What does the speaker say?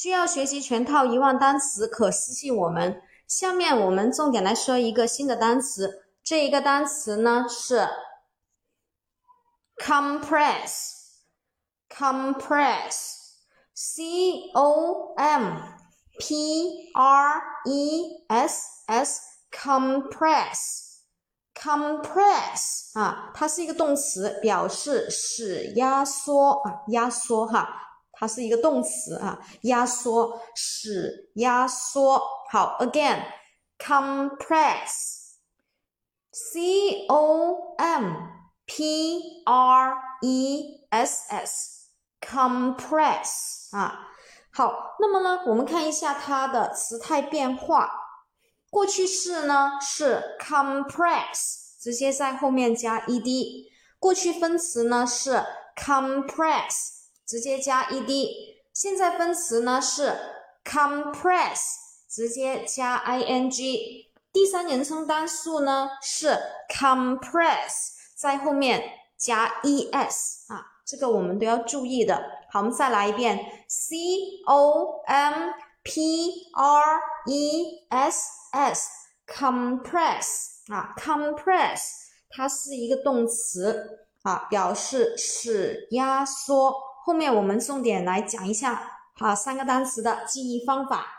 需要学习全套一万单词，可私信我们。下面我们重点来说一个新的单词，这一个单词呢是 compress，compress，c o m p r e s s，compress，compress 啊，它是一个动词，表示使压缩啊，压缩哈。它是一个动词啊，压缩，使压缩。好，again，compress，c o m p r e s s，compress 啊。好，那么呢，我们看一下它的词态变化。过去式呢是 compress，直接在后面加 ed。过去分词呢是 compress。直接加 ed，现在分词呢是 compress，直接加 ing，第三人称单数呢是 compress，在后面加 es 啊，这个我们都要注意的。好，我们再来一遍，c o m p r e s s，compress 啊，compress，它是一个动词。啊，表示使压缩。后面我们重点来讲一下啊三个单词的记忆方法。